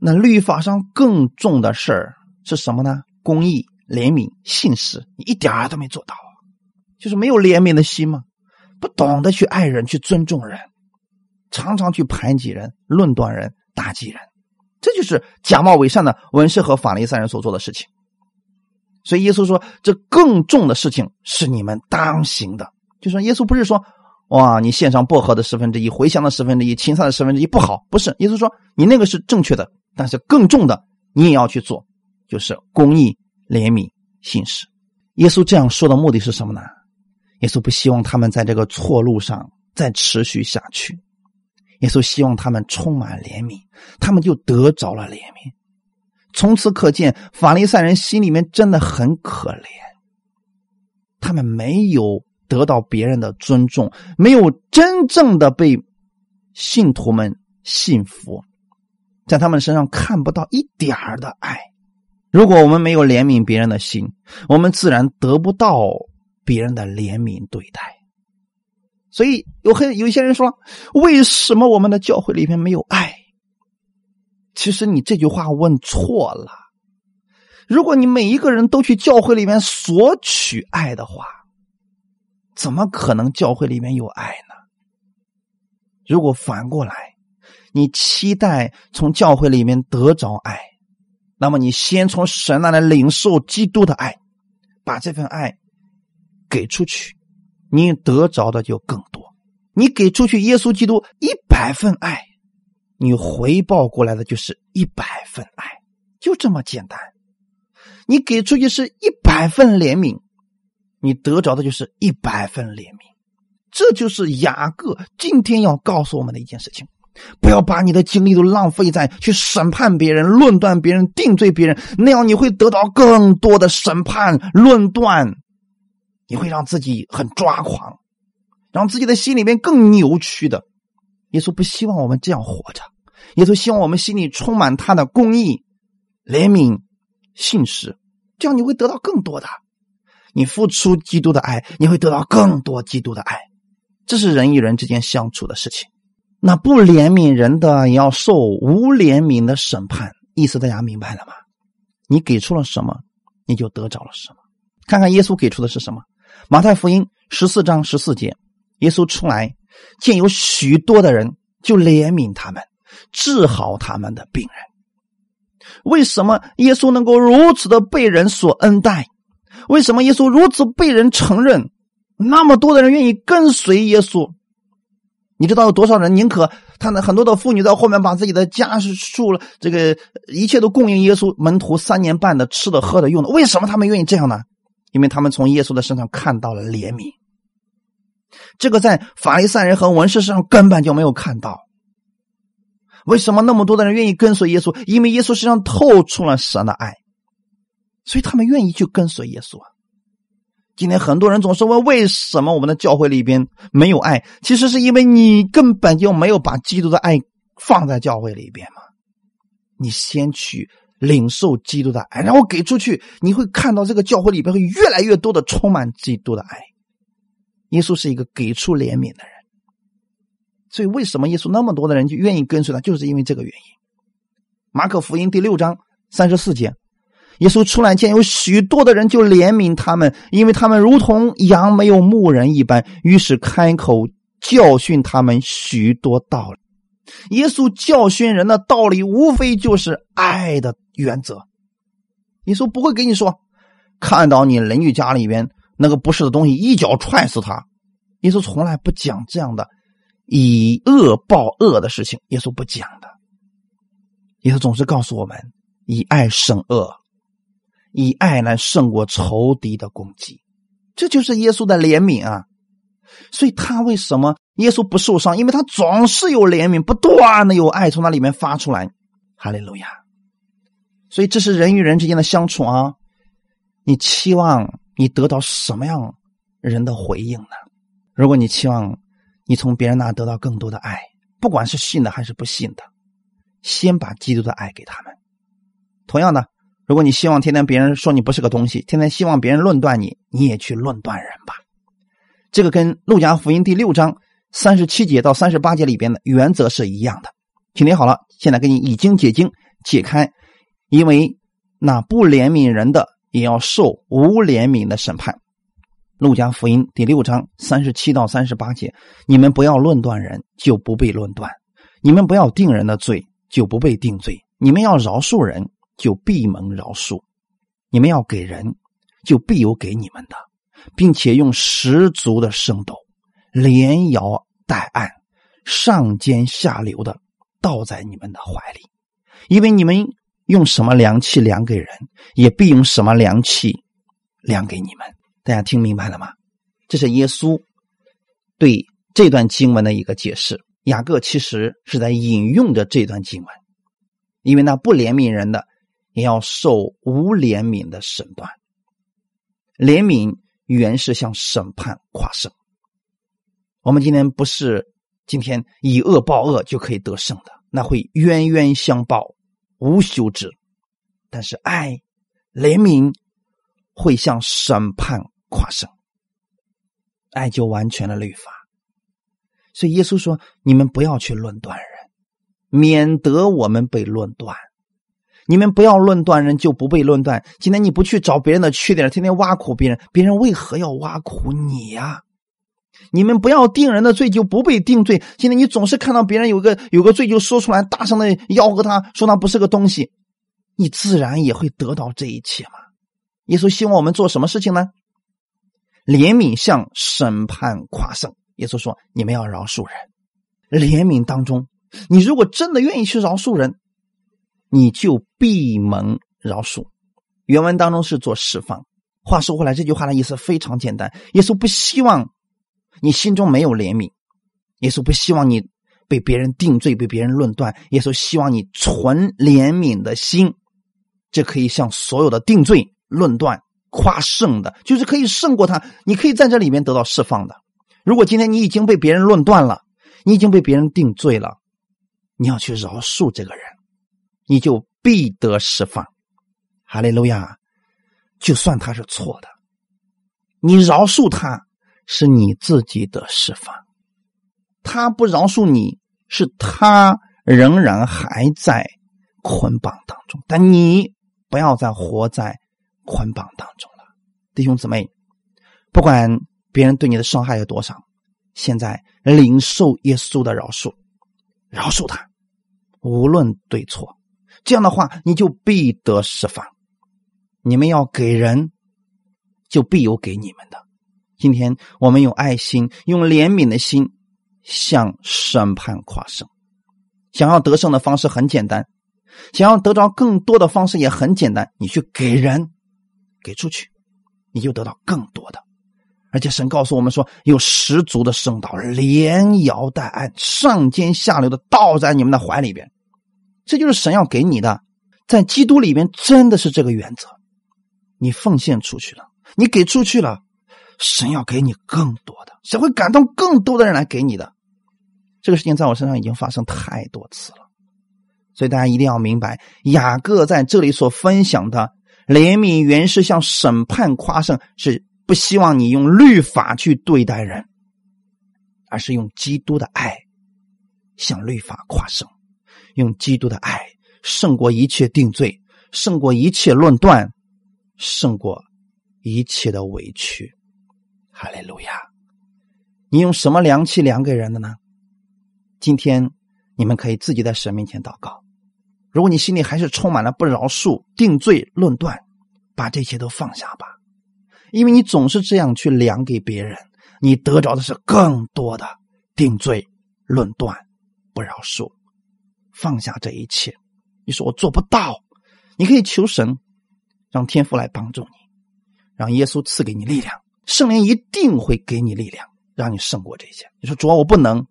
那律法上更重的事儿是什么呢？公义。”怜悯、信实，你一点儿都没做到，就是没有怜悯的心嘛，不懂得去爱人、去尊重人，常常去排挤人、论断人、打击人，这就是假冒伪善的文士和法利赛人所做的事情。所以耶稣说，这更重的事情是你们当行的。就说耶稣不是说，哇，你献上薄荷的十分之一、茴香的十分之一、芹菜的十分之一不好，不是。耶稣说，你那个是正确的，但是更重的你也要去做，就是公义。怜悯、信实，耶稣这样说的目的是什么呢？耶稣不希望他们在这个错路上再持续下去。耶稣希望他们充满怜悯，他们就得着了怜悯。从此可见，法利赛人心里面真的很可怜，他们没有得到别人的尊重，没有真正的被信徒们信服，在他们身上看不到一点儿的爱。如果我们没有怜悯别人的心，我们自然得不到别人的怜悯对待。所以有很有一些人说：“为什么我们的教会里面没有爱？”其实你这句话问错了。如果你每一个人都去教会里面索取爱的话，怎么可能教会里面有爱呢？如果反过来，你期待从教会里面得着爱。那么，你先从神那里领受基督的爱，把这份爱给出去，你得着的就更多。你给出去耶稣基督一百份爱，你回报过来的就是一百份爱，就这么简单。你给出去是一百份怜悯，你得着的就是一百份怜悯。这就是雅各今天要告诉我们的一件事情。不要把你的精力都浪费在去审判别人、论断别人、定罪别人，那样你会得到更多的审判、论断，你会让自己很抓狂，让自己的心里面更扭曲的。耶稣不希望我们这样活着，耶稣希望我们心里充满他的公义、怜悯、信实，这样你会得到更多的。你付出基督的爱，你会得到更多基督的爱。这是人与人之间相处的事情。那不怜悯人的，也要受无怜悯的审判。意思大家明白了吗？你给出了什么，你就得着了什么。看看耶稣给出的是什么？马太福音十四章十四节，耶稣出来见有许多的人，就怜悯他们，治好他们的病人。为什么耶稣能够如此的被人所恩待？为什么耶稣如此被人承认？那么多的人愿意跟随耶稣？你知道有多少人宁可他那很多的妇女在后面把自己的家数了，这个一切都供应耶稣门徒三年半的吃的喝的用的？为什么他们愿意这样呢？因为他们从耶稣的身上看到了怜悯。这个在法利赛人和文士身上根本就没有看到。为什么那么多的人愿意跟随耶稣？因为耶稣身上透出了神的爱，所以他们愿意去跟随耶稣啊。今天很多人总是问：为什么我们的教会里边没有爱？其实是因为你根本就没有把基督的爱放在教会里边嘛。你先去领受基督的爱，然后给出去，你会看到这个教会里边会越来越多的充满基督的爱。耶稣是一个给出怜悯的人。所以，为什么耶稣那么多的人就愿意跟随他，就是因为这个原因。马可福音第六章三十四节，耶稣出来见有许多的人，就怜悯他们，因为他们如同羊没有牧人一般，于是开口教训他们许多道理。耶稣教训人的道理，无非就是爱的原则。耶稣不会给你说，看到你邻居家里边那个不是的东西，一脚踹死他。耶稣从来不讲这样的。以恶报恶的事情，耶稣不讲的。耶稣总是告诉我们：以爱胜恶，以爱来胜过仇敌的攻击。这就是耶稣的怜悯啊！所以他为什么耶稣不受伤？因为他总是有怜悯，不断的有爱从那里面发出来。哈利路亚！所以这是人与人之间的相处啊！你期望你得到什么样人的回应呢？如果你期望，你从别人那得到更多的爱，不管是信的还是不信的，先把基督的爱给他们。同样的，如果你希望天天别人说你不是个东西，天天希望别人论断你，你也去论断人吧。这个跟路加福音第六章三十七节到三十八节里边的原则是一样的。听听好了，现在给你已经解经解开，因为那不怜悯人的，也要受无怜悯的审判。路加福音第六章三十七到三十八节：你们不要论断人，就不被论断；你们不要定人的罪，就不被定罪；你们要饶恕人，就必蒙饶恕；你们要给人，就必有给你们的，并且用十足的圣斗，连摇带按，上尖下流的倒在你们的怀里，因为你们用什么量器量给人，也必用什么量器量给你们。大家听明白了吗？这是耶稣对这段经文的一个解释。雅各其实是在引用着这段经文，因为那不怜悯人的，也要受无怜悯的审判。怜悯原是向审判跨胜。我们今天不是今天以恶报恶就可以得胜的，那会冤冤相报，无休止。但是爱、怜悯会向审判。跨胜，爱就完全的律法。所以耶稣说：“你们不要去论断人，免得我们被论断。你们不要论断人，就不被论断。今天你不去找别人的缺点，天天挖苦别人，别人为何要挖苦你呀？你们不要定人的罪，就不被定罪。今天你总是看到别人有个有个罪就说出来，大声的吆喝他，说他不是个东西，你自然也会得到这一切嘛。耶稣希望我们做什么事情呢？”怜悯向审判跨胜，耶稣说：“你们要饶恕人。怜悯当中，你如果真的愿意去饶恕人，你就闭门饶恕。”原文当中是做释放。话说回来，这句话的意思非常简单：耶稣不希望你心中没有怜悯，耶稣不希望你被别人定罪、被别人论断，耶稣希望你存怜悯的心，这可以向所有的定罪、论断。夸胜的，就是可以胜过他。你可以在这里面得到释放的。如果今天你已经被别人论断了，你已经被别人定罪了，你要去饶恕这个人，你就必得释放。哈利路亚！就算他是错的，你饶恕他是你自己的释放。他不饶恕你，是他仍然还在捆绑当中。但你不要再活在。捆绑当中了，弟兄姊妹，不管别人对你的伤害有多少，现在领受耶稣的饶恕，饶恕他，无论对错，这样的话你就必得释放。你们要给人，就必有给你们的。今天我们用爱心、用怜悯的心向审判跨胜。想要得胜的方式很简单，想要得着更多的方式也很简单。你去给人，给出去，你就得到更多的。而且神告诉我们说，有十足的圣道，连摇带按，上尖下流的倒在你们的怀里边。这就是神要给你的，在基督里边真的是这个原则。你奉献出去了，你给出去了，神要给你更多的，神会感动更多的人来给你的。这个事情在我身上已经发生太多次了，所以大家一定要明白，雅各在这里所分享的怜悯，原是向审判夸胜，是不希望你用律法去对待人，而是用基督的爱向律法夸胜，用基督的爱胜过一切定罪，胜过一切论断，胜过一切的委屈。哈利路亚！你用什么量器量给人的呢？今天你们可以自己在神面前祷告。如果你心里还是充满了不饶恕、定罪、论断，把这些都放下吧。因为你总是这样去量给别人，你得着的是更多的定罪、论断、不饶恕。放下这一切，你说我做不到，你可以求神，让天父来帮助你，让耶稣赐给你力量，圣灵一定会给你力量，让你胜过这些。你说主啊，我不能。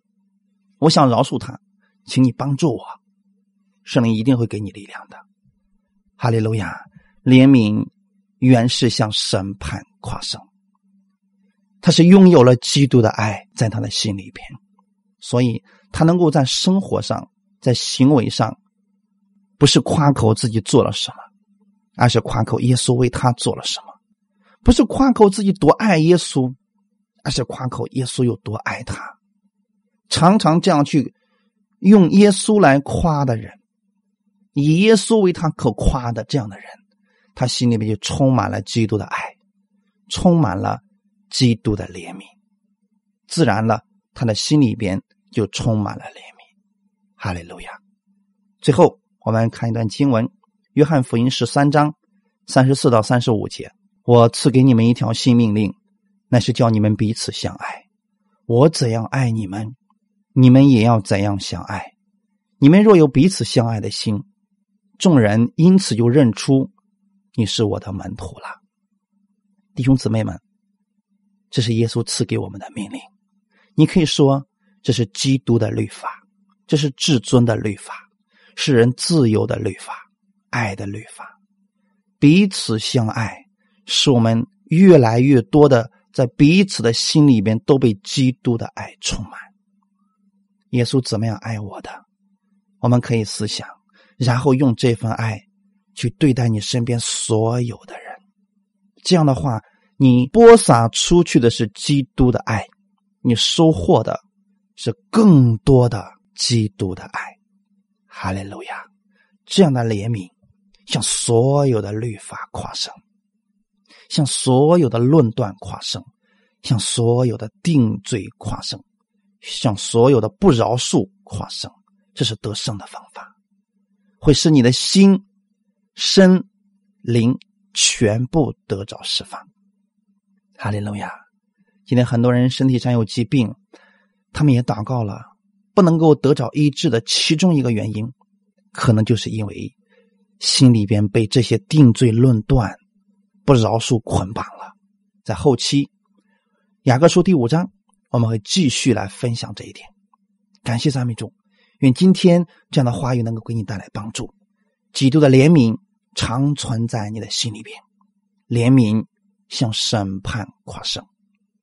我想饶恕他，请你帮助我，圣灵一定会给你力量的。哈利路亚！怜悯原是向审判夸胜，他是拥有了基督的爱在他的心里边，所以他能够在生活上、在行为上，不是夸口自己做了什么，而是夸口耶稣为他做了什么；不是夸口自己多爱耶稣，而是夸口耶稣有多爱他。常常这样去用耶稣来夸的人，以耶稣为他可夸的这样的人，他心里面就充满了基督的爱，充满了基督的怜悯，自然了，他的心里边就充满了怜悯。哈利路亚！最后，我们看一段经文：约翰福音十三章三十四到三十五节。我赐给你们一条新命令，那是叫你们彼此相爱。我怎样爱你们。你们也要怎样相爱？你们若有彼此相爱的心，众人因此就认出你是我的门徒了。弟兄姊妹们，这是耶稣赐给我们的命令。你可以说这是基督的律法，这是至尊的律法，是人自由的律法，爱的律法。彼此相爱，使我们越来越多的在彼此的心里边都被基督的爱充满。耶稣怎么样爱我的？我们可以思想，然后用这份爱去对待你身边所有的人。这样的话，你播撒出去的是基督的爱，你收获的是更多的基督的爱。哈利路亚！这样的怜悯，向所有的律法跨胜，向所有的论断跨胜，向所有的定罪跨胜。向所有的不饶恕跨胜，这是得胜的方法，会使你的心、身、灵全部得着释放。哈利路亚！今天很多人身体上有疾病，他们也祷告了，不能够得着医治的其中一个原因，可能就是因为心里边被这些定罪论断、不饶恕捆绑了。在后期，雅各书第五章。我们会继续来分享这一点。感谢赞美主，愿今天这样的话语能够给你带来帮助。基督的怜悯常存在你的心里边，怜悯向审判跨胜。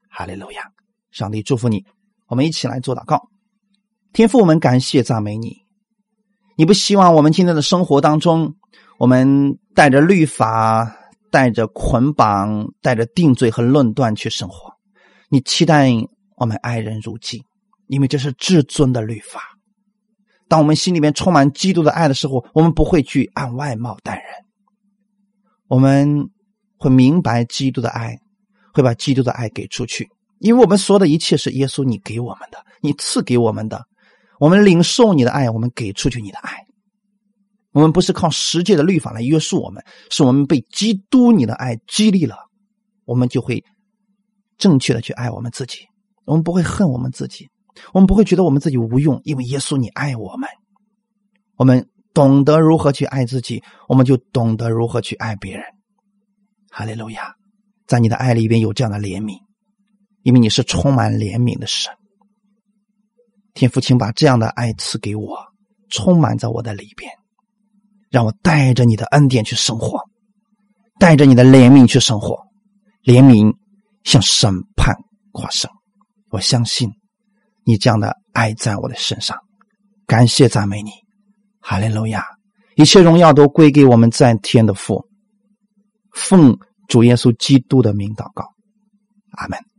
哈利路亚！上帝祝福你。我们一起来做祷告。天父，我们感谢赞美你。你不希望我们今天的生活当中，我们带着律法、带着捆绑、带着定罪和论断去生活。你期待。我们爱人如己，因为这是至尊的律法。当我们心里面充满基督的爱的时候，我们不会去按外貌待人，我们会明白基督的爱，会把基督的爱给出去。因为我们所有的一切是耶稣你给我们的，你赐给我们的，我们领受你的爱，我们给出去你的爱。我们不是靠世界的律法来约束我们，是我们被基督你的爱激励了。我们就会正确的去爱我们自己。我们不会恨我们自己，我们不会觉得我们自己无用，因为耶稣你爱我们。我们懂得如何去爱自己，我们就懂得如何去爱别人。哈利路亚，在你的爱里边有这样的怜悯，因为你是充满怜悯的神。天父，请把这样的爱赐给我，充满在我的里边，让我带着你的恩典去生活，带着你的怜悯去生活。怜悯向审判跨生。我相信你这样的爱在我的身上，感谢赞美你，哈利路亚！一切荣耀都归给我们在天的父，奉主耶稣基督的名祷告，阿门。